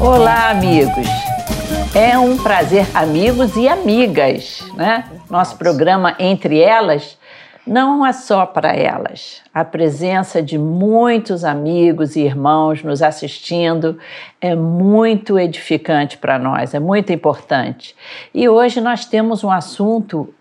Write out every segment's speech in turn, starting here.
Olá, amigos. É um prazer, amigos e amigas, né? Nosso programa Entre Elas não é só para elas. A presença de muitos amigos e irmãos nos assistindo é muito edificante para nós, é muito importante. E hoje nós temos um assunto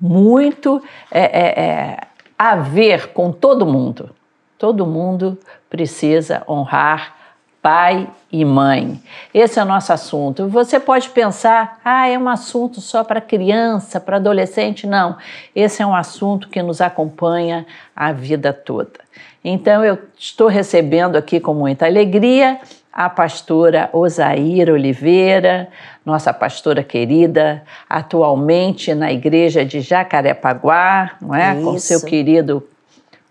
muito é, é, é, a ver com todo mundo. Todo mundo precisa honrar pai e mãe. Esse é o nosso assunto. Você pode pensar, ah, é um assunto só para criança, para adolescente. Não, esse é um assunto que nos acompanha a vida toda. Então, eu estou recebendo aqui com muita alegria a pastora Osaíra Oliveira, nossa pastora querida, atualmente na igreja de Jacarepaguá, não é? Isso. Com seu querido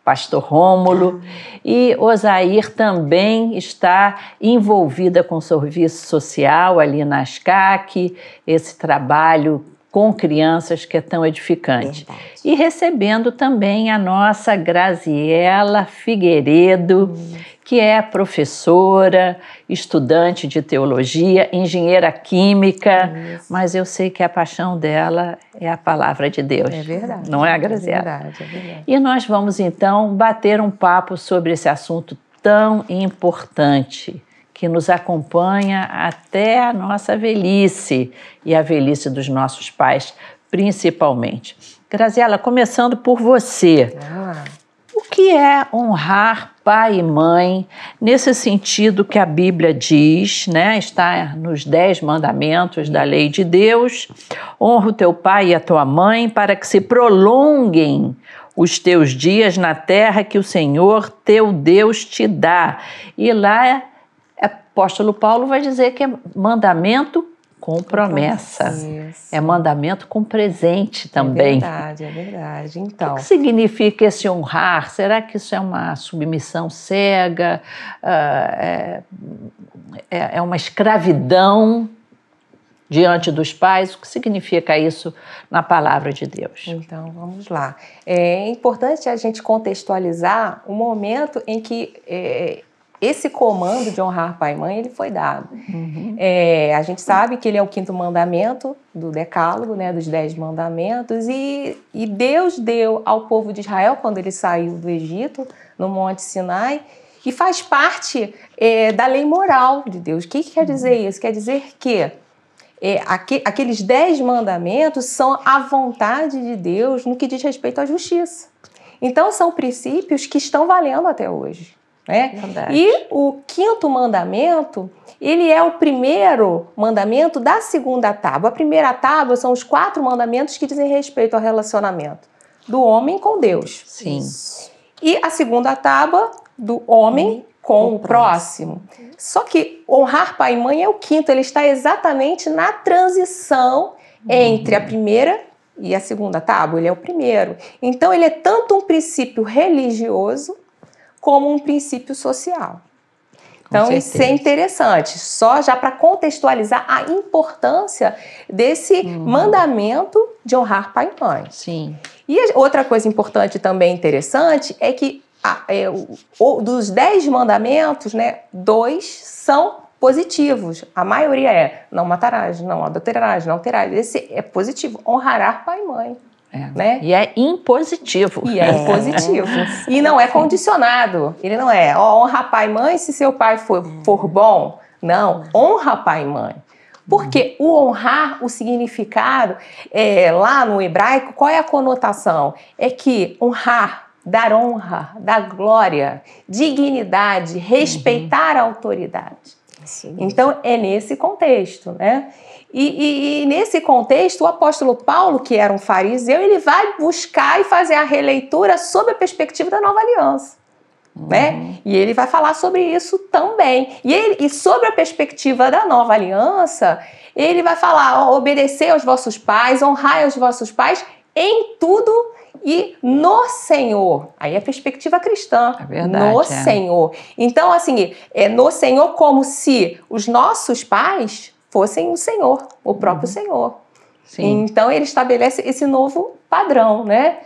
pastor Rômulo, e Osair também está envolvida com serviço social ali na SCAC, esse trabalho com crianças que é tão edificante. Verdade. E recebendo também a nossa Graziela Figueiredo, hum que é professora, estudante de teologia, engenheira química, Isso. mas eu sei que a paixão dela é a palavra de Deus. É verdade. Não é, Graziela? É verdade, é verdade. E nós vamos então bater um papo sobre esse assunto tão importante que nos acompanha até a nossa velhice e a velhice dos nossos pais, principalmente. Graziela, começando por você. Ah. O que é honrar pai e mãe, nesse sentido que a Bíblia diz, né? Está nos dez mandamentos da lei de Deus. Honra o teu pai e a tua mãe para que se prolonguem os teus dias na terra que o Senhor teu Deus te dá. E lá, apóstolo Paulo vai dizer que é mandamento com promessa. É mandamento com presente também. É verdade, é verdade. Então. O que significa esse honrar? Será que isso é uma submissão cega? Uh, é, é uma escravidão diante dos pais? O que significa isso na palavra de Deus? Então, vamos lá. É importante a gente contextualizar o momento em que é, esse comando de honrar pai e mãe ele foi dado. Uhum. É, a gente sabe que ele é o quinto mandamento do Decálogo, né, dos dez mandamentos, e, e Deus deu ao povo de Israel quando ele saiu do Egito, no Monte Sinai, e faz parte é, da lei moral de Deus. O que, que quer dizer isso? Quer dizer que é, aqu aqueles dez mandamentos são a vontade de Deus no que diz respeito à justiça. Então, são princípios que estão valendo até hoje. Né? E o quinto mandamento, ele é o primeiro mandamento da segunda tábua. A primeira tábua são os quatro mandamentos que dizem respeito ao relacionamento do homem com Deus. Sim. E a segunda tábua do homem com o próximo. próximo. Só que honrar pai e mãe é o quinto, ele está exatamente na transição entre a primeira e a segunda tábua, ele é o primeiro. Então ele é tanto um princípio religioso como um princípio social. Então, isso é interessante, só já para contextualizar a importância desse uhum. mandamento de honrar pai e mãe. Sim. E outra coisa importante também interessante é que é, o, o, dos dez mandamentos, né, dois são positivos. A maioria é não matarás, não adulterarás, não terás. Esse é positivo, honrará pai e mãe. É. Né? E é impositivo. E é, é. impositivo. e não é condicionado. Ele não é, ó, honra pai e mãe se seu pai for, for bom. Não, honra pai e mãe. Porque o honrar, o significado, é, lá no hebraico, qual é a conotação? É que honrar, dar honra, dar glória, dignidade, respeitar a autoridade. Sim. Então, é nesse contexto, né? E, e, e, nesse contexto, o apóstolo Paulo, que era um fariseu, ele vai buscar e fazer a releitura sob a perspectiva da nova aliança. Uhum. Né? E ele vai falar sobre isso também. E, ele, e sobre a perspectiva da nova aliança, ele vai falar: ó, obedecer aos vossos pais, honrar aos vossos pais em tudo e no Senhor. Aí é a perspectiva cristã. É verdade. No é. Senhor. Então, assim, é no Senhor como se os nossos pais fossem o Senhor, o próprio uhum. Senhor. Sim. Então ele estabelece esse novo padrão, né?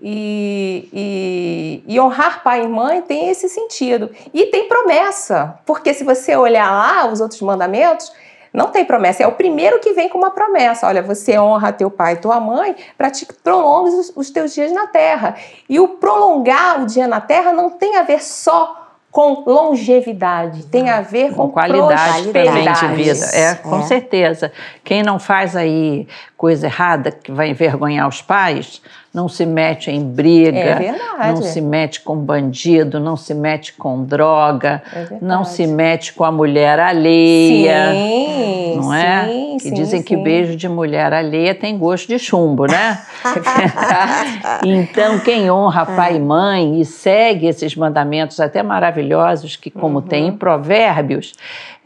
E, e, e, honrar pai e mãe tem esse sentido. E tem promessa, porque se você olhar lá os outros mandamentos, não tem promessa. É o primeiro que vem com uma promessa. Olha, você honra teu pai e tua mãe para te prolongar os, os teus dias na terra. E o prolongar o dia na terra não tem a ver só com longevidade, tem a ver com, com qualidade também de vida. É, com é. certeza. Quem não faz aí coisa errada que vai envergonhar os pais, não se mete em briga, é não se mete com bandido, não se mete com droga, é não se mete com a mulher alheia. Sim, não é? Sim, que sim, dizem sim. que beijo de mulher alheia tem gosto de chumbo, né? então, quem honra pai e mãe e segue esses mandamentos até maravilhosos, que como uhum. tem em provérbios,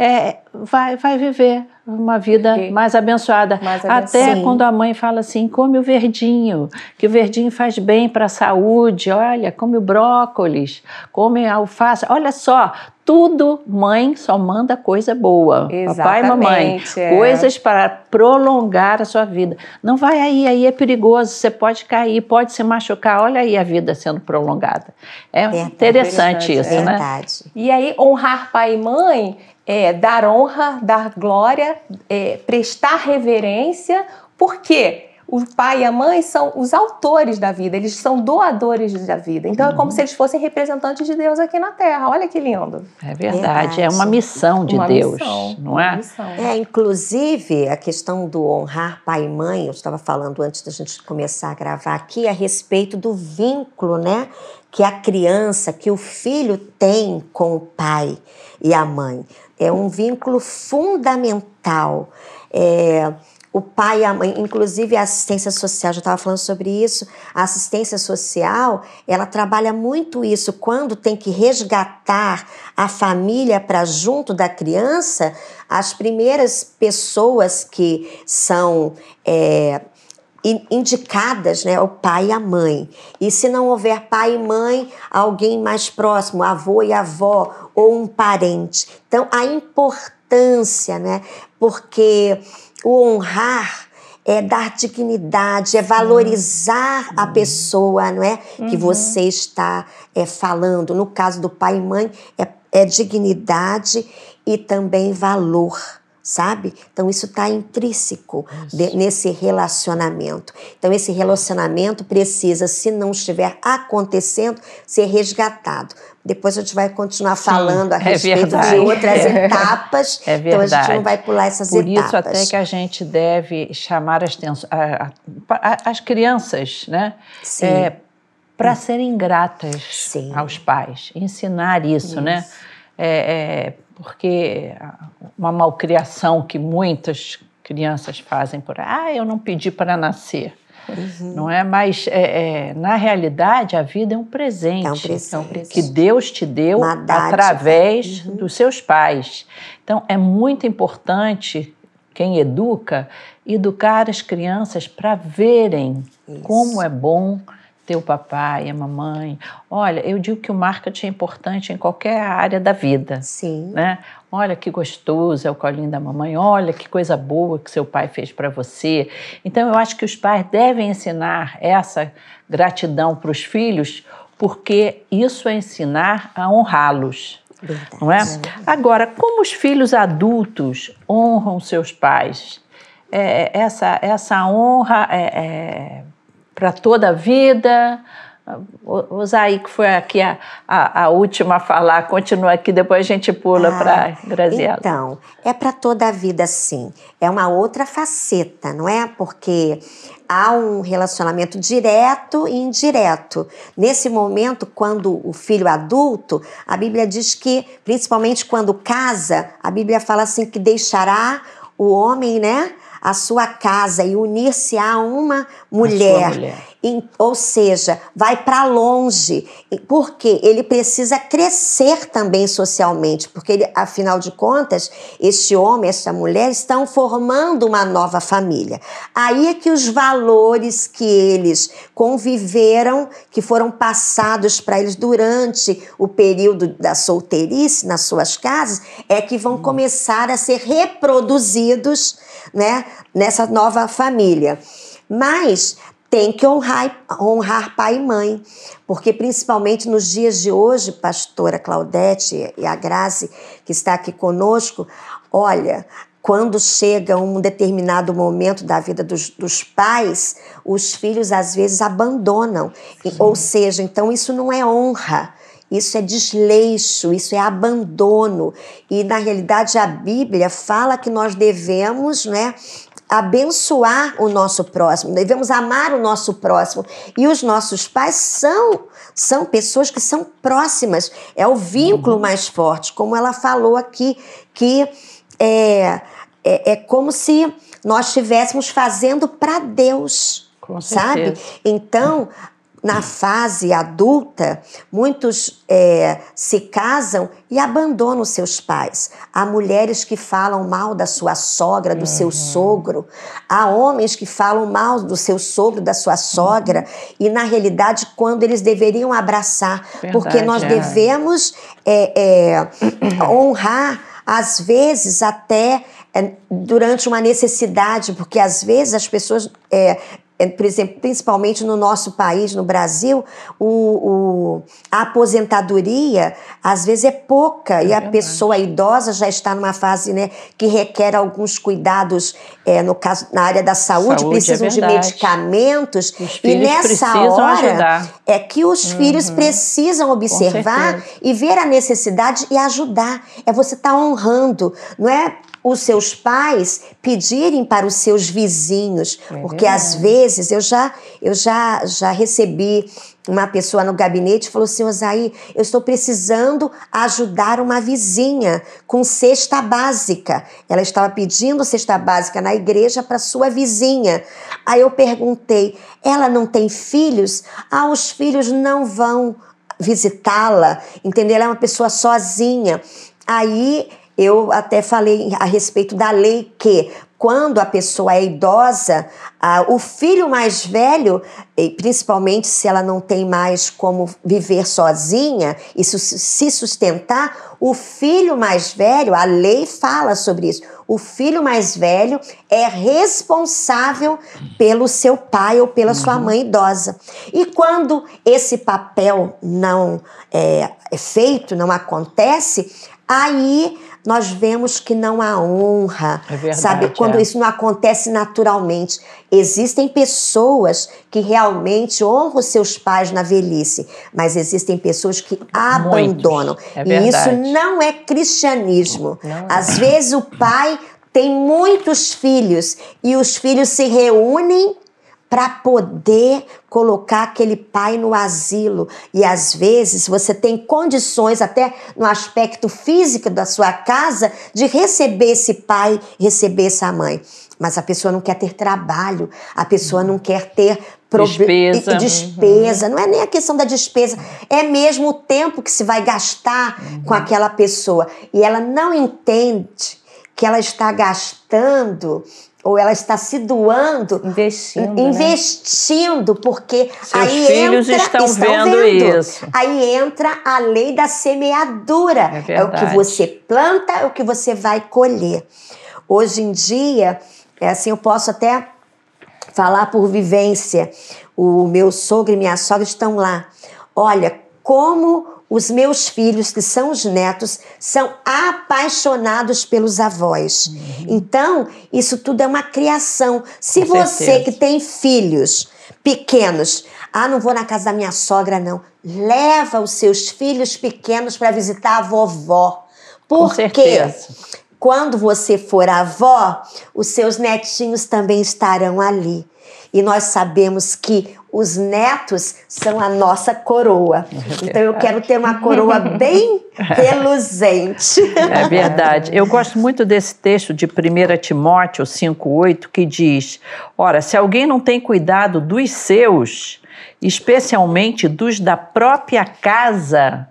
é, vai, vai viver uma vida mais abençoada. mais abençoada. Até Sim. quando a mãe fala assim: come o verdinho, que o verdinho faz bem para a saúde. Olha, come o brócolis, come a alface. Olha só, tudo mãe só manda coisa boa. Exatamente, Papai e mamãe. É. Coisas para prolongar a sua vida. Não vai aí, aí é perigoso, você pode cair, pode se machucar. Olha aí a vida sendo prolongada. É Verdade. interessante isso, é. né? Verdade. E aí, honrar pai e mãe é, dar honra, dar glória, é, prestar reverência, porque o pai e a mãe são os autores da vida, eles são doadores da vida. Então uhum. é como uhum. se eles fossem representantes de Deus aqui na Terra. Olha que lindo. É verdade, verdade. é uma missão de uma Deus, missão, não é? Missão. É, inclusive a questão do honrar pai e mãe, eu estava falando antes da gente começar a gravar aqui a respeito do vínculo, né, que a criança, que o filho tem com o pai e a mãe é um vínculo fundamental. É, o pai e a mãe, inclusive a assistência social, já estava falando sobre isso. A assistência social, ela trabalha muito isso quando tem que resgatar a família para junto da criança. As primeiras pessoas que são é, indicadas, né, o pai e a mãe. E se não houver pai e mãe, alguém mais próximo, avô e avó ou um parente. Então a importância, né, porque o honrar é dar dignidade, é valorizar a pessoa, não é, uhum. que você está é, falando. No caso do pai e mãe é, é dignidade e também valor sabe? Então isso está intrínseco de, nesse relacionamento. Então esse relacionamento precisa, se não estiver acontecendo, ser resgatado. Depois a gente vai continuar Sim, falando a é respeito de outras etapas. É verdade. Então a gente não vai pular essas Por etapas. Por isso até que a gente deve chamar as, as crianças, né? Sim. É, para serem gratas Sim. aos pais, ensinar isso, né? isso. né? É, é, porque uma malcriação que muitas crianças fazem por ah, eu não pedi para nascer. Uhum. Não é? Mas é, é, na realidade a vida é um presente, é um presente. que Deus te deu através uhum. dos seus pais. Então é muito importante quem educa educar as crianças para verem Isso. como é bom ter o papai, a mamãe. Olha, eu digo que o marketing é importante em qualquer área da vida. Sim. Né? Olha que gostoso é o colinho da mamãe. Olha que coisa boa que seu pai fez para você. Então eu acho que os pais devem ensinar essa gratidão para os filhos, porque isso é ensinar a honrá-los. Não é? Agora, como os filhos adultos honram seus pais? É, essa, essa honra é, é para toda a vida. O Zay, que foi aqui a, a, a, última a falar, continua aqui, depois a gente pula ah, para Graziela. Então, é para toda a vida, sim. É uma outra faceta, não é? Porque há um relacionamento direto e indireto. Nesse momento, quando o filho adulto, a Bíblia diz que, principalmente quando casa, a Bíblia fala assim que deixará o homem, né? a sua casa e unir-se a uma mulher. mulher. Ou seja, vai para longe, porque ele precisa crescer também socialmente, porque ele, afinal de contas, este homem, esta mulher estão formando uma nova família. Aí é que os valores que eles conviveram, que foram passados para eles durante o período da solteirice nas suas casas, é que vão hum. começar a ser reproduzidos né, nessa nova família. Mas tem que honrar, honrar pai e mãe, porque principalmente nos dias de hoje, pastora Claudete e a Grazi, que está aqui conosco, olha, quando chega um determinado momento da vida dos, dos pais, os filhos às vezes abandonam. Ou seja, então isso não é honra. Isso é desleixo, isso é abandono. E na realidade a Bíblia fala que nós devemos, né, abençoar o nosso próximo, devemos amar o nosso próximo. E os nossos pais são são pessoas que são próximas, é o vínculo uhum. mais forte, como ela falou aqui, que é, é, é como se nós estivéssemos fazendo para Deus. sabe? Então, na fase adulta, muitos é, se casam e abandonam seus pais. Há mulheres que falam mal da sua sogra, do uhum. seu sogro. Há homens que falam mal do seu sogro, da sua sogra. Uhum. E, na realidade, quando eles deveriam abraçar. Verdade, porque nós é. devemos é, é honrar, às vezes, até é, durante uma necessidade, porque às vezes as pessoas é, é, por exemplo, principalmente no nosso país, no Brasil, o, o, a aposentadoria às vezes é pouca é e a pessoa idosa já está numa fase né, que requer alguns cuidados, é, no caso na área da saúde, saúde é precisam é de medicamentos e nessa hora ajudar. é que os uhum. filhos precisam observar e ver a necessidade e ajudar. É você estar tá honrando, não é os seus pais pedirem para os seus vizinhos, é porque às vezes eu já eu já já recebi uma pessoa no gabinete falou assim, Osaí, eu estou precisando ajudar uma vizinha com cesta básica. Ela estava pedindo cesta básica na igreja para sua vizinha. Aí eu perguntei, ela não tem filhos? Ah, os filhos não vão visitá-la, entendeu? Ela é uma pessoa sozinha. Aí eu até falei a respeito da lei que quando a pessoa é idosa, ah, o filho mais velho, principalmente se ela não tem mais como viver sozinha e se sustentar, o filho mais velho, a lei fala sobre isso. O filho mais velho é responsável pelo seu pai ou pela sua uhum. mãe idosa. E quando esse papel não é, é feito, não acontece, aí nós vemos que não há honra, é verdade, sabe? Quando é. isso não acontece naturalmente. Existem pessoas que realmente honram seus pais na velhice, mas existem pessoas que abandonam. É e isso não é cristianismo. Não, não. Às vezes o pai tem muitos filhos e os filhos se reúnem para poder colocar aquele pai no asilo. E às vezes você tem condições, até no aspecto físico da sua casa, de receber esse pai, receber essa mãe. Mas a pessoa não quer ter trabalho, a pessoa não quer ter despesa. despesa. Uhum. Não é nem a questão da despesa, é mesmo o tempo que se vai gastar uhum. com aquela pessoa. E ela não entende que ela está gastando ou ela está se doando, investindo, né? investindo, né? porque Seus aí filhos entra, estão, estão vendo, vendo, isso. Aí entra a lei da semeadura. É, é, o que você planta, é o que você vai colher. Hoje em dia, é assim, eu posso até falar por vivência. O meu sogro e minha sogra estão lá. Olha como os meus filhos, que são os netos, são apaixonados pelos avós. Uhum. Então, isso tudo é uma criação. Se Com você certeza. que tem filhos pequenos, ah, não vou na casa da minha sogra, não. Leva os seus filhos pequenos para visitar a vovó. Porque quando você for avó, os seus netinhos também estarão ali. E nós sabemos que os netos são a nossa coroa. É então eu quero ter uma coroa bem reluzente. É verdade. Eu gosto muito desse texto de 1 Timóteo 5,8 que diz: Ora, se alguém não tem cuidado dos seus, especialmente dos da própria casa,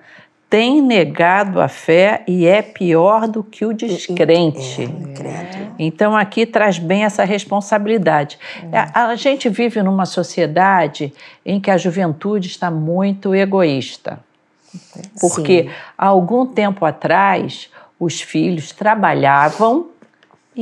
tem negado a fé e é pior do que o descrente. É, então aqui traz bem essa responsabilidade. É. A, a gente vive numa sociedade em que a juventude está muito egoísta. Porque Sim. há algum tempo atrás os filhos trabalhavam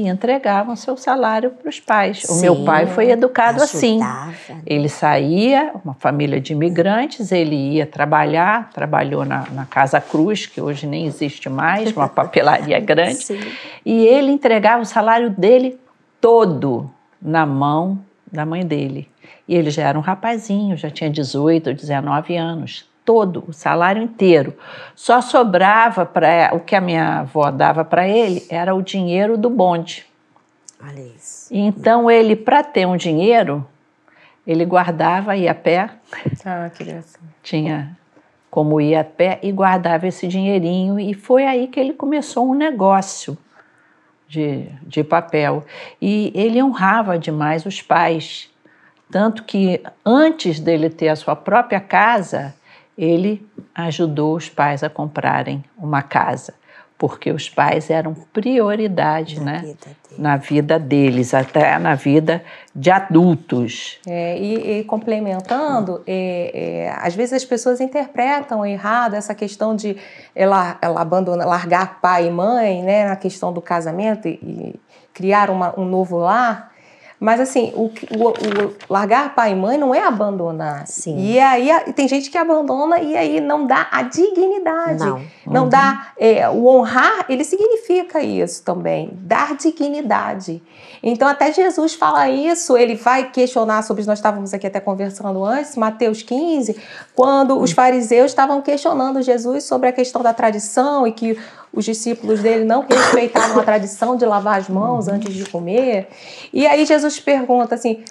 e entregavam seu salário para os pais. Sim, o meu pai foi educado assim. ajudava. Ele saía, uma família de imigrantes, ele ia trabalhar, trabalhou na, na Casa Cruz, que hoje nem existe mais, uma papelaria grande, Sim. e ele entregava o salário dele todo na mão da mãe dele. E ele já era um rapazinho, já tinha 18 ou 19 anos. Todo, o salário inteiro. Só sobrava para. O que a minha avó dava para ele era o dinheiro do bonde. Olha isso. E Então ele, para ter um dinheiro, ele guardava, ia a pé, Ah, que graça. tinha como ir a pé e guardava esse dinheirinho. E foi aí que ele começou um negócio de, de papel. E ele honrava demais os pais. Tanto que antes dele ter a sua própria casa, ele ajudou os pais a comprarem uma casa. Porque os pais eram prioridade Na né? vida dele. na vida deles, até na vida de adultos. É, e, e complementando, é, é, às vezes as pessoas interpretam errado essa questão de ela, ela abandonar, largar pai e mãe, né, na questão do casamento e, e criar uma- um novo lar. Mas assim, o, o- o largar pai e mãe não é abandonar. Sim. E aí a- tem gente que abandona e aí não dá a dignidade. Não. Não dá. é, o honrar, ele significa isso também, dar dignidade. Então, até Jesus fala isso, ele vai questionar sobre. Nós estávamos aqui até conversando antes, Mateus 15, quando os fariseus estavam questionando Jesus sobre a questão da tradição e que os discípulos dele não respeitavam a tradição de lavar as mãos antes de comer. E aí Jesus pergunta assim: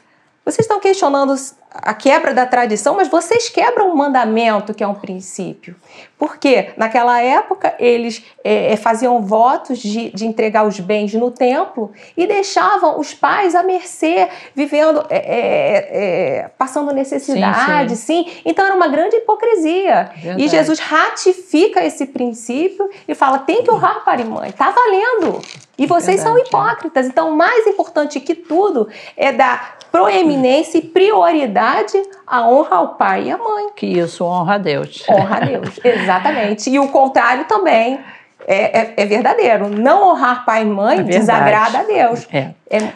vocês estão questionando a quebra da tradição, mas vocês quebram um mandamento que é um princípio. Porque naquela época eles é, é, faziam votos de, de entregar os bens no templo e deixavam os pais à mercê, vivendo, é, é, é, passando necessidade, sim, Então era uma grande hipocrisia. Verdade. E Jesus ratifica esse princípio e fala: tem que honrar pai e mãe, tá valendo. E vocês são Verdade, é. hipócritas. Então, mais importante que tudo é dar proeminência e prioridade à honra ao pai e à mãe. Que isso honra a Deus. Honra a Deus, exatamente. E o contrário também é, é- é verdadeiro. Não honrar pai e mãe É desagrada a Deus. É. É,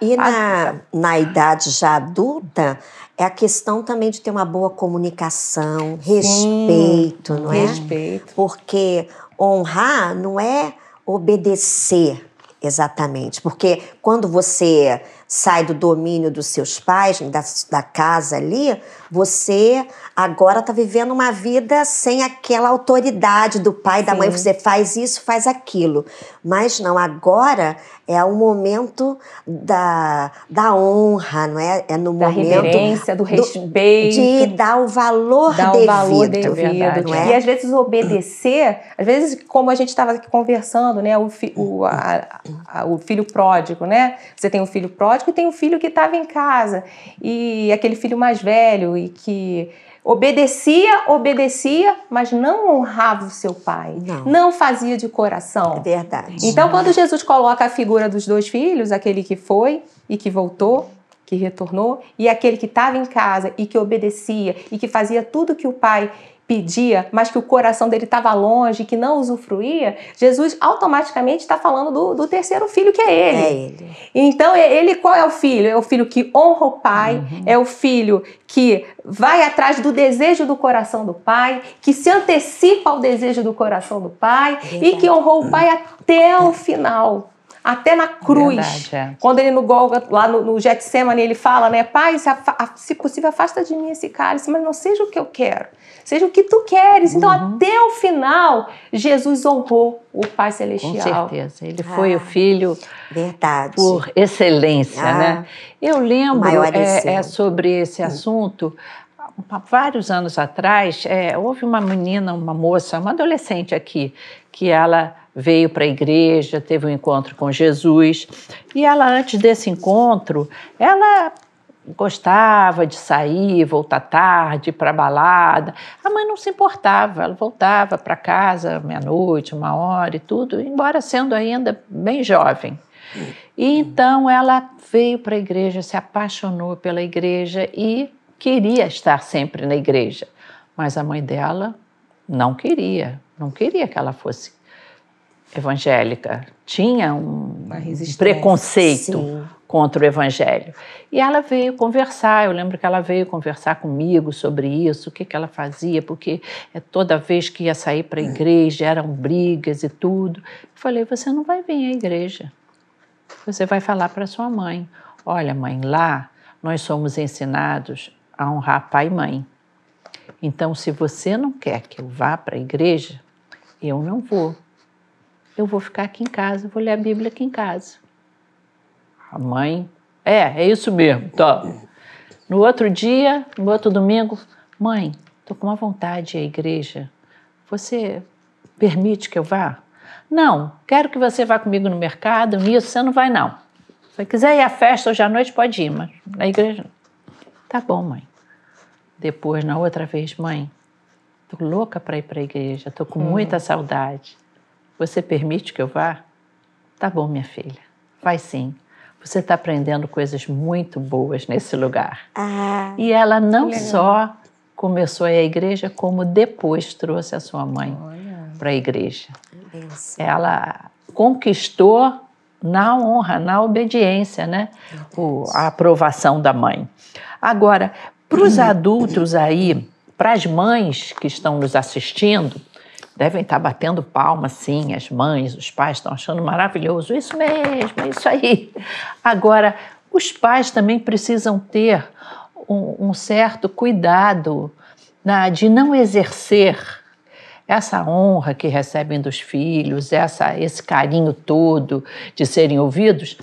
E na, na idade já adulta, é a questão também de ter uma boa comunicação, respeito, não é? respeito. Porque honrar não é obedecer exatamente. Porque quando você sai do domínio dos seus pais, da, da casa ali, você agora está vivendo uma vida sem aquela autoridade do pai, da mãe. Sim. Você faz isso, faz aquilo. Mas não, agora é o momento da, da honra, não é? É no Da momento reverência, do respeito. de dar o valor Dar devido. o valor devido. não é? E às vezes obedecer, às vezes, como a gente estava aqui conversando, né? O, fi- o, a- a- o filho pródigo, né? Você tem um filho pródigo e tem um filho que estava em casa. E aquele filho mais velho e que obedecia, obedecia, mas não honrava o seu pai. Não. fazia de coração. É verdade. Então, quando Jesus coloca a figura dos dois filhos, aquele que foi e que voltou, que retornou, e aquele que estava em casa e que obedecia e que fazia tudo que o pai pedia, mas que o coração dele estava longe, que não usufruía, Jesus automaticamente está falando do, do terceiro filho, que é ele. É ele. Então, é- ele qual é o filho? É o filho que honra o pai, é o filho que vai atrás do desejo do coração do pai, que se antecipa ao desejo do coração do pai e Verdade. que honrou o pai até o final. Até na cruz. Verdade, é. Quando ele no Golga, lá no, no Getsemane, ele fala, né? Pai, se, se possível, afasta de mim esse cálice, mas não seja o que eu quero, seja o que tu queres. Então, Uhum. até o final, Jesus honrou o Pai Com Celestial. certeza. Ele foi Ah. o filho Verdade. por excelência, Ah. né? Eu lembro é, exemplo. é, sobre esse assunto. Há vários anos atrás, é, houve uma menina, uma moça, uma adolescente aqui, que ela veio para a igreja, teve um encontro com Jesus, e ela, antes desse encontro, ela gostava de sair, voltar tarde, para balada. A mãe não se importava, ela voltava para casa meia-noite, uma hora e tudo, embora sendo ainda bem jovem. E então ela veio para a igreja, se apaixonou pela igreja e queria estar sempre na igreja. Mas a mãe dela não queria, não queria que ela fosse evangélica, tinha um preconceito Sim. contra o evangelho. E ela veio conversar, eu lembro que ela veio conversar comigo sobre isso, o que, que ela fazia, porque é toda vez que ia sair para a igreja eram brigas e tudo. Eu falei, você não vai vir à igreja, você vai falar para sua mãe, olha mãe, lá nós somos ensinados a honrar pai e mãe. Então, se você não quer que eu vá para a igreja, eu não vou eu vou ficar aqui em casa, vou ler a Bíblia aqui em casa. A mãe, é, é isso mesmo, tá. No outro dia, no outro domingo, mãe, tô com uma vontade à igreja. Você permite que eu vá? Não, quero que você vá comigo no mercado, nisso você não vai não. Se quiser ir à festa hoje à noite, pode ir, mas na igreja não. Tá bom, mãe. Depois, na outra vez, mãe, tô louca para ir para a igreja, tô com hum. muita saudade. Você permite que eu vá? Tá bom, minha filha. Vai sim. Você está aprendendo coisas muito boas nesse lugar. Ah, e ela não só começou a ir à igreja, como depois trouxe a sua mãe para a igreja. Ela conquistou na honra, na obediência, né? O, a aprovação da mãe. Agora, para os adultos aí, para as mães que estão nos assistindo, devem estar batendo palma, sim, as mães, os pais estão achando maravilhoso. Isso mesmo, isso aí. Agora, os pais também precisam ter um, um certo cuidado na, de não exercer essa honra que recebem dos filhos, essa, esse carinho todo de serem ouvidos,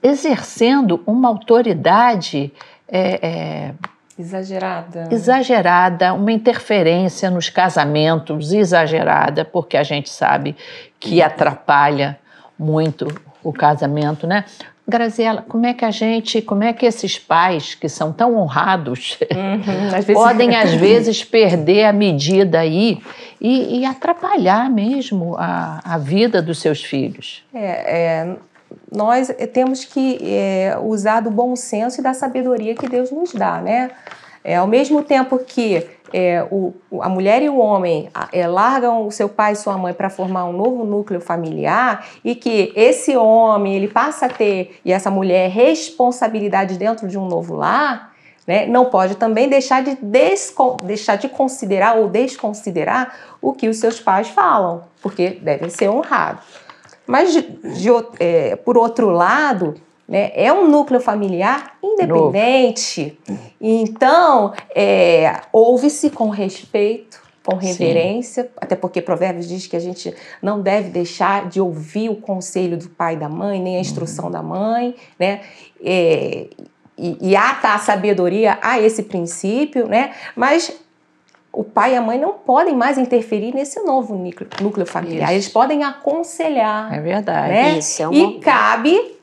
exercendo uma autoridade é, é, Exagerada. Exagerada, uma interferência nos casamentos, exagerada, porque a gente sabe que atrapalha muito o casamento, né? Graziela, como é que a gente, como é que esses pais que são tão honrados uhum, às podem às vezes perder a medida aí e, e atrapalhar mesmo a, a, vida dos seus filhos? É, é, nós temos que é, usar do bom senso e da sabedoria que Deus nos dá, né? É, ao mesmo tempo que é, o, a mulher e o homem é, largam o seu pai e sua mãe para formar um novo núcleo familiar e que esse homem ele passa a ter e essa mulher responsabilidade dentro de um novo lar, né, não pode também deixar de, deixar de considerar ou desconsiderar o que os seus pais falam, porque devem ser honrados. Mas, de, de, é, por outro lado, né, é um núcleo familiar independente. Novo. Então, é, ouve-se com respeito, com reverência, Sim. até porque Provérbios diz que a gente não deve deixar de ouvir o conselho do pai e da mãe, nem a instrução uhum. da mãe, né? É, e, e ata a sabedoria a esse princípio, né? Mas o pai e a mãe não podem mais interferir nesse novo núcleo, núcleo familiar. Isso. Eles podem aconselhar. É verdade. Né? Isso é uma... E cabe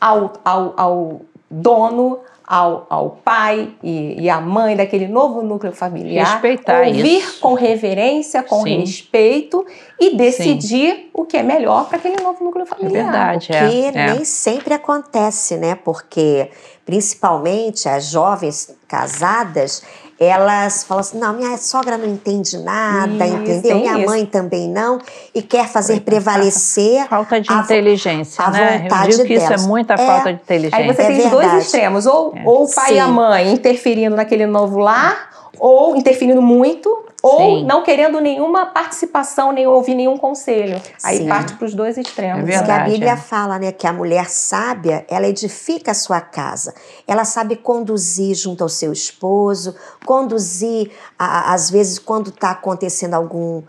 ao, ao, ao dono, ao, ao pai e, e à mãe daquele novo núcleo familiar. Respeitar ouvir isso. com reverência, com Sim. respeito e decidir Sim. o que é melhor para aquele novo núcleo familiar. É verdade. O que é, nem é. sempre acontece, né? Porque, principalmente, as jovens casadas elas falam assim: não, minha sogra não entende nada, isso, entendeu? Minha isso. mãe também não, e quer fazer prevalecer. Falta de a, inteligência, a né? vontade Eu digo que delas. isso é muita é, falta de inteligência. Aí você é tem verdade. dois extremos: ou, é. ou o pai Sim. e a mãe interferindo naquele novo lar, ou interferindo muito, ou Sim. não querendo nenhuma participação, nem ouvir nenhum conselho. Aí Sim. parte para os dois extremos. É verdade, a Bíblia é. fala né, que a mulher sábia, ela edifica a sua casa. Ela sabe conduzir junto ao seu esposo, conduzir, a, às vezes, quando está acontecendo algum,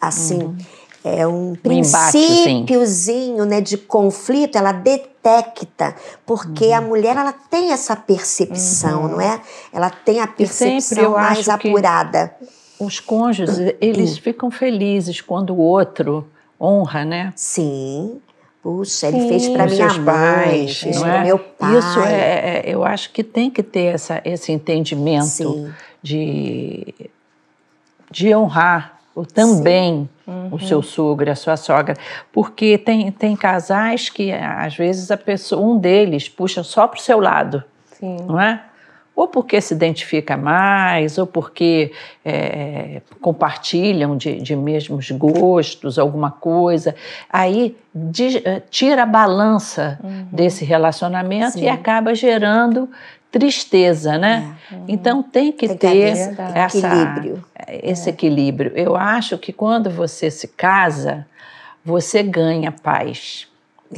assim... Uhum. É um princípiozinho né, de conflito, ela detecta, porque uhum. a mulher ela tem essa percepção, uhum. não é? Ela tem a percepção mais apurada. Que os cônjuges, eles ficam felizes quando o outro honra, né? Sim. Puxa, ele Sim, fez para minha mãe, pais, fez para é? meu pai. Isso é, é, eu acho que tem que ter essa, esse entendimento de, de honrar o, também uhum. o seu sogro, a sua sogra, porque tem, tem casais que às vezes a pessoa, um deles puxa só para o seu lado, Sim. não é? Ou porque se identifica mais, ou porque é, compartilham de, de, mesmos gostos, alguma coisa. Aí de, é, tira a balança uhum. desse relacionamento Sim. e acaba gerando tristeza, né? É. Uhum. Então tem que tem ter esse essa, equilíbrio. esse é. equilíbrio. Eu acho que quando você se casa, você ganha paz.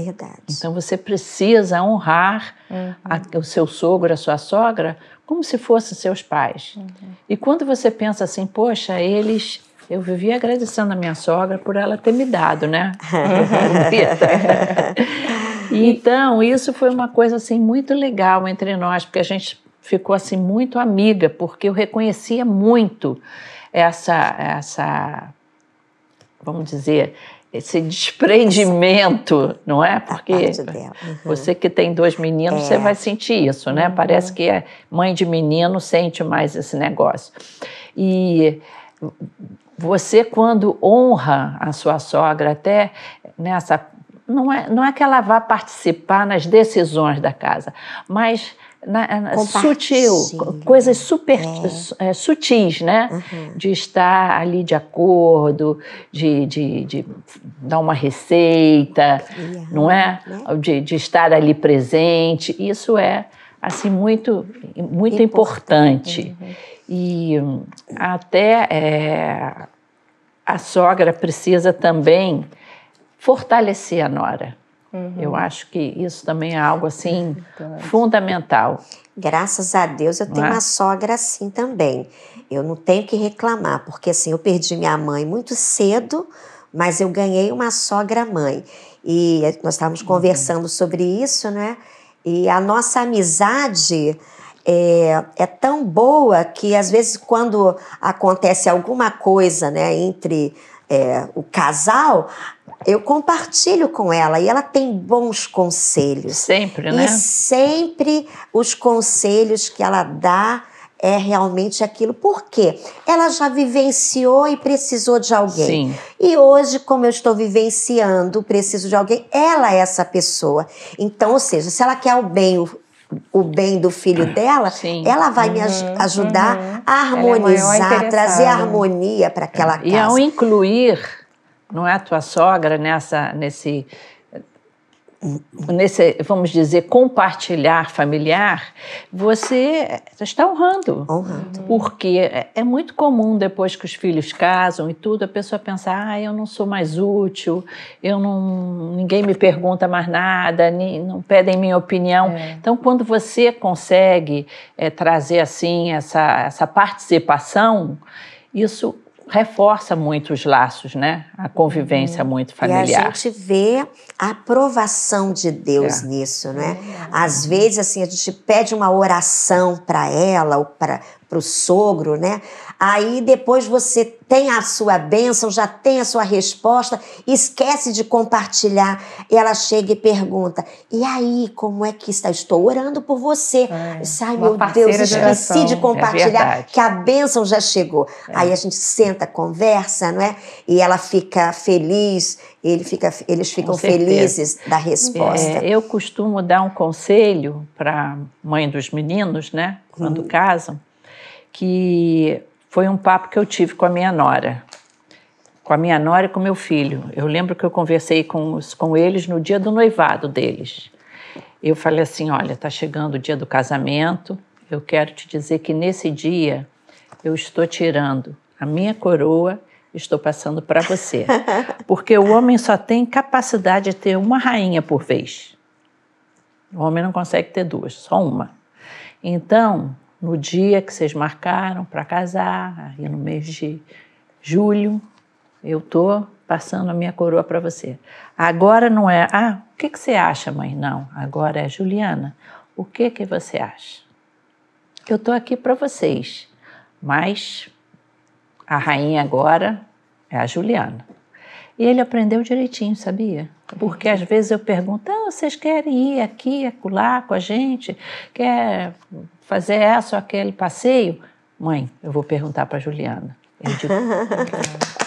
Verdade. Então você precisa honrar uhum. a, o seu sogro, a sua sogra, como se fossem seus pais. Uhum. E quando você pensa assim, poxa, eles. Eu vivia agradecendo a minha sogra por ela ter me dado, né? então, isso foi uma coisa assim muito legal entre nós, porque a gente ficou assim muito amiga, porque eu reconhecia muito essa essa vamos dizer, esse desprendimento, não é? Porque uhum. você que tem dois meninos, é. você vai sentir isso, né? Uhum. Parece que é mãe de menino sente mais esse negócio. E você, quando honra a sua sogra, até nessa. Não é, não é que ela vá participar nas decisões da casa, mas na, na, sutil, coisas super é. É, sutis, né? Uhum. De estar ali de acordo, de, de, de dar uma receita, não é? Né? De, de estar ali presente. Isso é assim muito, muito importante. importante. Uhum. E até é, a sogra precisa também fortalecer a nora. Uhum. Eu acho que isso também é algo assim fundamental. Graças a Deus eu tenho é? uma sogra assim também. Eu não tenho que reclamar, porque assim, eu perdi minha mãe muito cedo, mas eu ganhei uma sogra mãe. E nós estávamos uhum. conversando sobre isso, né? E a nossa amizade é, é, tão boa que às vezes quando acontece alguma coisa, né, entre é, o casal, eu compartilho com ela e ela tem bons conselhos. Sempre, né? E sempre os conselhos que ela dá é realmente aquilo. Por quê? Ela já vivenciou e precisou de alguém. Sim. E hoje, como eu estou vivenciando, preciso de alguém, ela é essa pessoa. Então, ou seja, se ela quer o bem, o, o bem do filho dela, Sim. ela vai uhum, me ajudar uhum. a é harmonizar, é trazer harmonia para aquela casa. E ao incluir não é a tua sogra nessa nesse nesse vamos dizer compartilhar familiar? Você está honrando. Honrando. Porque é, é muito comum depois que os filhos casam e tudo a pessoa pensar ah eu não sou mais útil eu não ninguém me pergunta mais nada nem, não pedem minha opinião. É. então quando você consegue é, trazer assim essa essa participação isso reforça muito os laços, né? A convivência uhum. muito familiar. E a gente vê a aprovação de Deus é. nisso, né? É. Às vezes, assim, a gente pede uma oração para ela ou para o sogro, né? Aí depois você tem a sua bênção, já tem a sua resposta, esquece de compartilhar. E ela chega e pergunta: E aí, como é que está? Estou orando por você. É, Ai, meu Deus, esqueci de, de compartilhar é que a bênção já chegou. É. Aí a gente senta, conversa, não é? E ela fica feliz, ele fica, eles ficam felizes da resposta. É, eu costumo dar um conselho para mãe dos meninos, né? Quando hum. casam, que foi um papo que eu tive com a minha nora. Com a minha nora e com meu filho. Eu lembro que eu conversei com, os, com eles no dia do noivado deles. Eu falei assim: olha, está chegando o dia do casamento. Eu quero te dizer que nesse dia eu estou tirando a minha coroa estou passando para você. Porque o homem só tem capacidade de ter uma rainha por vez. O homem não consegue ter duas, só uma. Então, no dia que vocês marcaram para casar, aí no mês de julho, eu tô passando a minha coroa para você. Agora não é, ah, o que, que você acha, mãe? Não, agora é Juliana. O que que você acha? Eu tô aqui para vocês, mas a rainha agora é a Juliana. E ele aprendeu direitinho, sabia? Porque às vezes eu pergunto: ah, vocês querem ir aqui, acolá com a gente? Quer fazer essa ou aquele passeio? Mãe, eu vou perguntar para Juliana. Eu digo,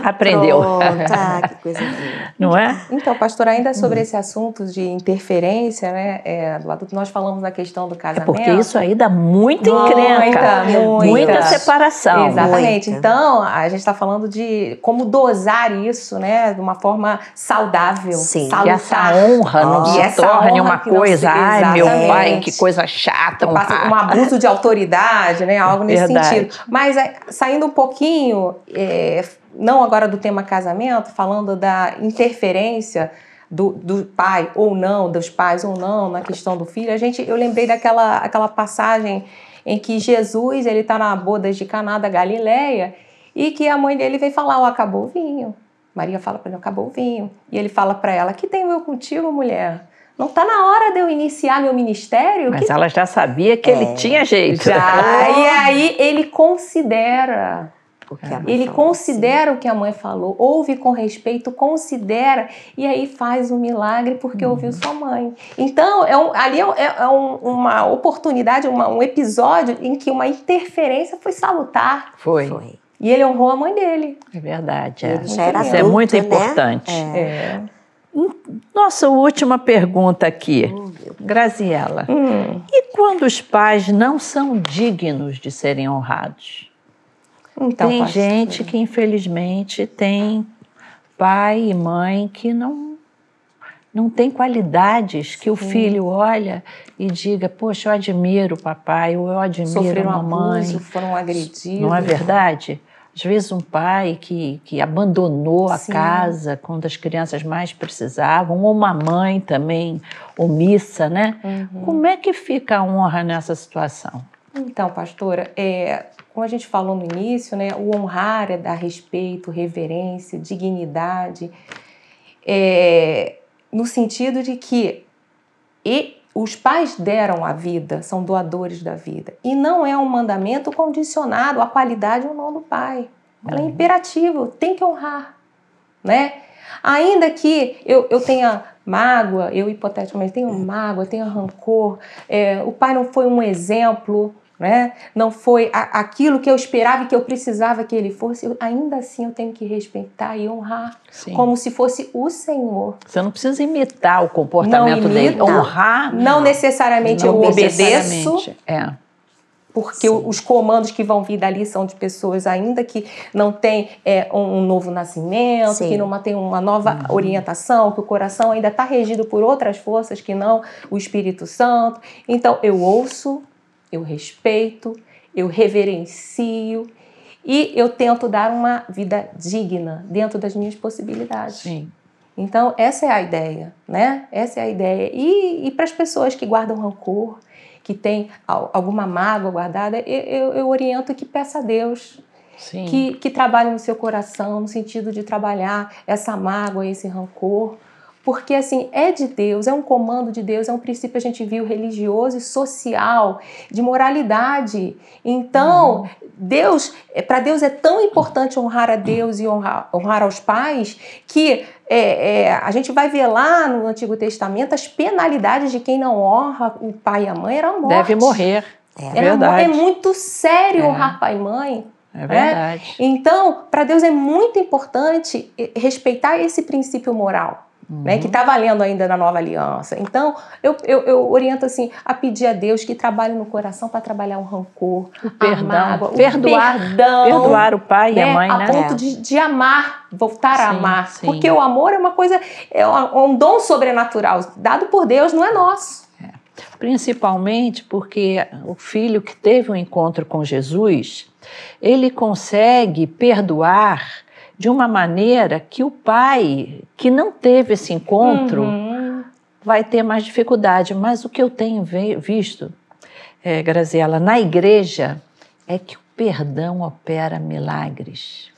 aprendeu. Pronto, ah, que coisa boa. Não é? Então, pastor, ainda sobre esse assunto de interferência, né, é, do adulto, nós falamos na questão do É casamento. porque isso aí dá muita Muita, encrenca, muita. muita separação. Exatamente. Muita. Então, a gente está falando de como dosar isso, né, de uma forma saudável, Sim. Que essa salutar. honra não Ó. se essa torne honra uma coisa, se- ai meu pai, que coisa chata, honrar. um abuso de autoridade, né? Algo nesse Verdade. sentido. Mas é, saindo um pouquinho, é, não agora do tema casamento, falando da interferência do, do pai ou não, dos pais ou não na questão do filho, a gente, eu lembrei daquela aquela passagem em que Jesus ele está na boda de Caná da Galileia e que a mãe dele vem falar, ó, acabou o vinho. Maria fala para ele, acabou o vinho. E ele fala para ela, que tenho eu contigo, mulher? Não está na hora de eu iniciar meu ministério? Mas Que ela já sabia que ele É. tinha jeito. já, e aí ele considera, Porque a mãe ele falou considera o que a mãe falou, ouve com respeito, considera, e aí faz o milagre porque Uhum. ouviu sua mãe. Então, é um- ali é, é- é um- uma oportunidade, uma- um episódio em que uma interferência foi salutar. Foi. Foi. E ele honrou a mãe dele. É verdade. É. Ele já era Isso é adulto, muito né? importante. É. É. Nossa última pergunta aqui, Oh, Graziela. Hum, E quando os pais não são dignos de serem honrados? Então, tem pastor. gente que, infelizmente, tem pai e mãe que não, não tem qualidades que o filho olha e diga: Poxa, eu admiro o papai, ou eu admiro sofreram a mamãe. abuso, foram agredidos. Não é verdade? Às vezes um pai que, que abandonou a Sim. casa quando as crianças mais precisavam, ou uma mãe também omissa, né? Uhum. Como é que fica a honra nessa situação? Então, pastora, é, como a gente falou no início, né, o honrar é dar respeito, reverência, dignidade, é, no sentido de que e os pais deram a vida, são doadores da vida. E não é um mandamento condicionado à qualidade ou não do pai. Ela é imperativo, tem que honrar, né? Ainda que eu, eu tenha mágoa, eu hipoteticamente tenho mágoa, tenho rancor, é, o pai não foi um exemplo, né? não foi a- aquilo que eu esperava e que eu precisava que ele fosse, eu- ainda assim eu tenho que respeitar e honrar, Sim. como se fosse o Senhor. Você não precisa imitar o comportamento Não dele, imita. honrar. Não necessariamente não eu obedeço, necessariamente. É. porque o- os comandos que vão vir dali são de pessoas ainda que não têm é, um, novo nascimento, Sim. que não tem uma nova orientação, que o coração ainda está regido por outras forças que não o Espírito Santo. Então eu ouço, eu respeito, eu reverencio e eu tento dar uma vida digna dentro das minhas possibilidades. Sim. Então, essa é a ideia, né? Essa é a ideia. E, e para as pessoas que guardam rancor, que têm al- alguma mágoa guardada, eu, eu, eu oriento que peça a Deus Sim. que, que trabalhe no seu coração, no sentido de trabalhar essa mágoa, esse rancor. Porque, assim, é de Deus, é um comando de Deus, é um princípio, a gente viu, religioso e social, de moralidade. Então, Deus, para Deus é tão importante honrar a Deus e honrar, honrar aos pais, que é, é, a gente vai ver lá no Antigo Testamento as penalidades de quem não honra o pai e a mãe, era a morte. Deve morrer. É. É verdade. é muito sério É. honrar pai e mãe. É verdade. Então, para Deus é muito importante respeitar esse princípio moral. Né, Uhum. que está valendo ainda na nova aliança. Então, eu, eu, eu oriento assim a pedir a Deus que trabalhe no coração para trabalhar o rancor, O a perdão. perdoar, o perdão, perdoar o pai e né, a mãe, a né? ponto É. de, de amar, voltar a Sim, amar. sim. Porque o amor é uma coisa, é um um dom sobrenatural, dado por Deus, não é nosso. Principalmente porque o filho que teve um encontro com Jesus, ele consegue perdoar de uma maneira que o pai que não teve esse encontro Uhum. vai ter mais dificuldade. Mas o que eu tenho visto, é, Graziela, na igreja, é que o perdão opera milagres.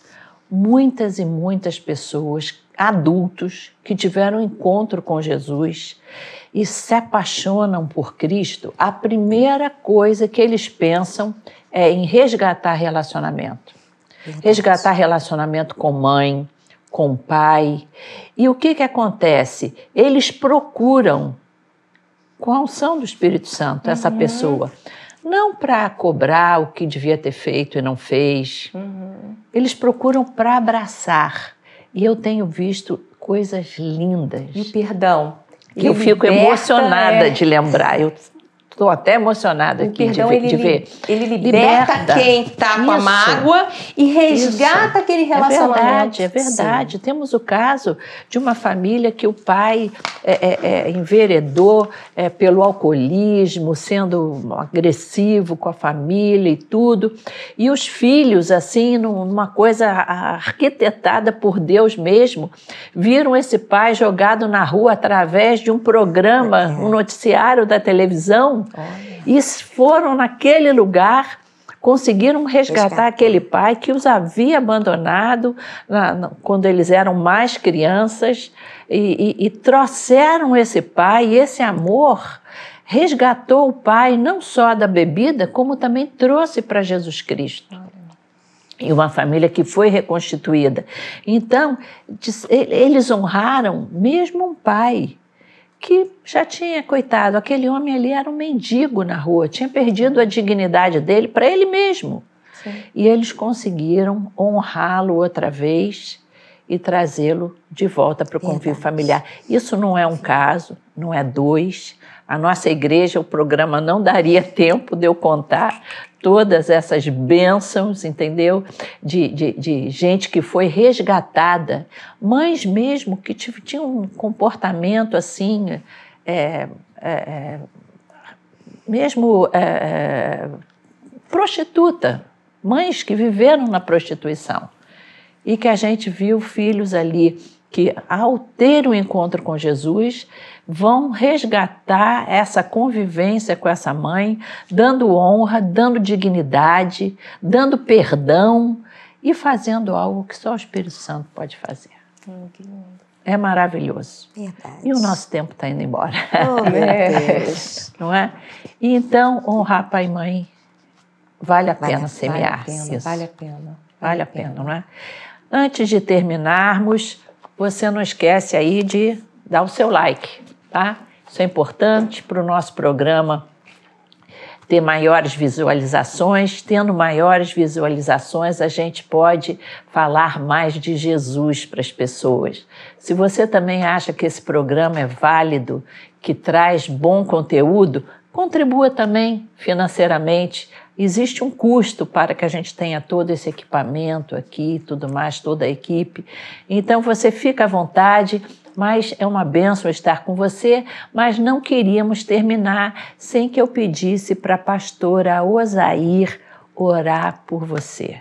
Muitas e muitas pessoas, adultos, que tiveram um encontro com Jesus e se apaixonam por Cristo, a primeira coisa que eles pensam é em resgatar relacionamento. Resgatar relacionamento com mãe, com pai. E o que, que acontece? Eles procuram, com a unção do Espírito Santo, essa pessoa. não para cobrar o que devia ter feito e não fez. Uhum. Eles procuram para abraçar. E eu tenho visto coisas lindas. E perdão. Que eu fico emocionada é... de lembrar. Eu Estou até emocionada aqui perdão, de, ver, de ver. Ele liberta, liberta. quem está com a mágoa e resgata Isso. aquele relacionamento. É verdade, é verdade. Sim. Temos o caso de uma família que o pai é, é, é, enveredou é, pelo alcoolismo, sendo agressivo com a família e tudo. E os filhos, assim, numa coisa arquitetada por Deus mesmo, viram esse pai jogado na rua através de um programa, é. um noticiário da televisão Olha. E foram naquele lugar, conseguiram resgatar, resgatar, aquele pai que os havia abandonado na, na, quando eles eram mais crianças e, e, e trouxeram esse pai, e esse amor resgatou o pai não só da bebida, como também trouxe para Jesus Cristo e uma família que foi reconstituída. Então, eles honraram mesmo um pai que já tinha, coitado, aquele homem ali era um mendigo na rua, tinha perdido a dignidade dele para ele mesmo. Sim. E eles conseguiram honrá-lo outra vez e trazê-lo de volta para o convívio familiar. Isso não é um caso, não é dois. A nossa igreja, o programa não daria tempo de eu contar todas essas bênçãos, entendeu? De, de, de gente que foi resgatada, mães mesmo que tinham um comportamento assim, é, é, é mesmo é, é, prostituta, mães que viveram na prostituição. E que a gente viu filhos ali que, ao ter o um encontro com Jesus, vão resgatar essa convivência com essa mãe, dando honra, dando dignidade, dando perdão e fazendo algo que só o Espírito Santo pode fazer. Hum, é maravilhoso. Verdade. E o nosso tempo está indo embora. Oh, meu Deus. Não é? E então, honrar pai e mãe vale a vale, pena semear. Vale a pena, vale a pena. Vale, vale a pena, pena, não é? Antes de terminarmos, você não esquece aí de dar o seu like, tá? Isso é importante para o nosso programa ter maiores visualizações. Tendo maiores visualizações, a gente pode falar mais de Jesus para as pessoas. Se você também acha que esse programa é válido, que traz bom conteúdo, contribua também financeiramente. Existe um custo para que a gente tenha todo esse equipamento aqui, tudo mais, toda a equipe. Então você fica à vontade mas é uma benção estar com você, mas não queríamos terminar sem que eu pedisse para a pastora Osair orar por você.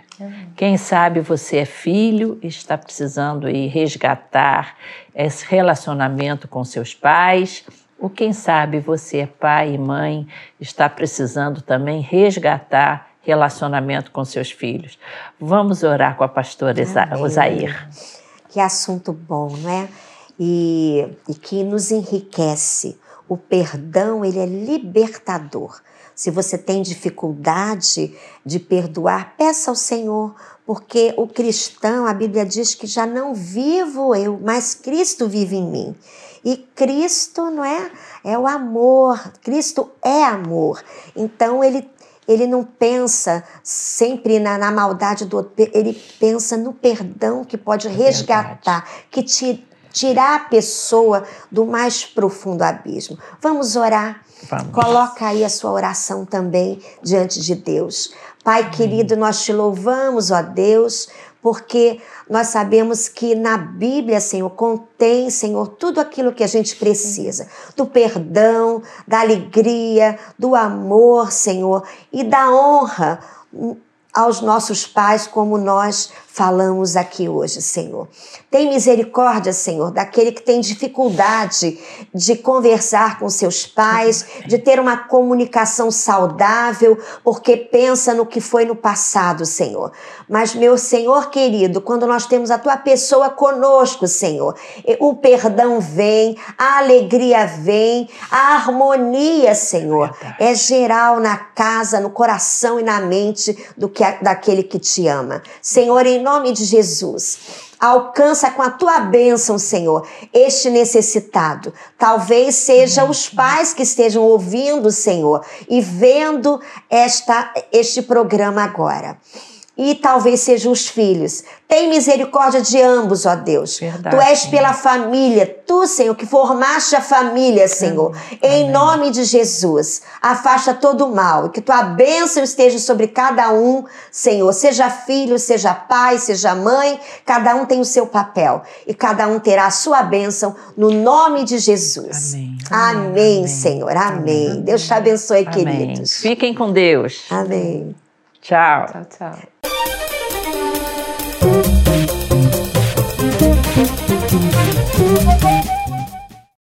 Quem sabe você é filho, está precisando ir resgatar esse relacionamento com seus pais, ou quem sabe você é pai e mãe, está precisando também resgatar relacionamento com seus filhos. Vamos orar com a pastora Osair. Que assunto bom, não é? e, e que nos enriquece. O perdão, ele é libertador. Se você tem dificuldade de perdoar, peça ao Senhor, porque o cristão, a Bíblia diz que já não vivo eu, mas Cristo vive em mim. E Cristo, não é? É o amor. Cristo é amor. Então ele ele não pensa sempre na, na maldade do outro, ele pensa no perdão que pode é resgatar, que te tirar a pessoa do mais profundo abismo. Vamos orar. Vamos. Coloca aí a sua oração também diante de Deus. Pai Amém. querido, nós te louvamos, ó Deus, porque nós sabemos que na Bíblia, Senhor, contém, Senhor, tudo aquilo que a gente precisa: do perdão, da alegria, do amor, Senhor, e da honra aos nossos pais, como nós falamos aqui hoje, Senhor. Tem misericórdia, Senhor, daquele que tem dificuldade de conversar com seus pais, de ter uma comunicação saudável, porque pensa no que foi no passado, Senhor. Mas, meu Senhor querido, quando nós temos a tua pessoa conosco, Senhor, o perdão vem, a alegria vem, a harmonia, Senhor, é geral na casa, no coração e na mente do que daquele que te ama. Senhor, em nome de Jesus. Alcança com a tua bênção, Senhor, este necessitado. Talvez seja os pais que estejam ouvindo, Senhor, e vendo esta, este programa agora e talvez sejam os filhos. Tem misericórdia de ambos, ó Deus. Verdade, tu és pela família, tu, Senhor, que formaste a família, Senhor. Amém. Em nome de Jesus, afasta todo o mal e que tua bênção esteja sobre cada um, Senhor. Seja filho, seja pai, seja mãe, cada um tem o seu papel e cada um terá a sua bênção no nome de Jesus. Amém, Amém, Amém Senhor. Amém. Deus te abençoe, queridos. Fiquem com Deus. Amém. Tchau. Tchau, tchau. Thank you.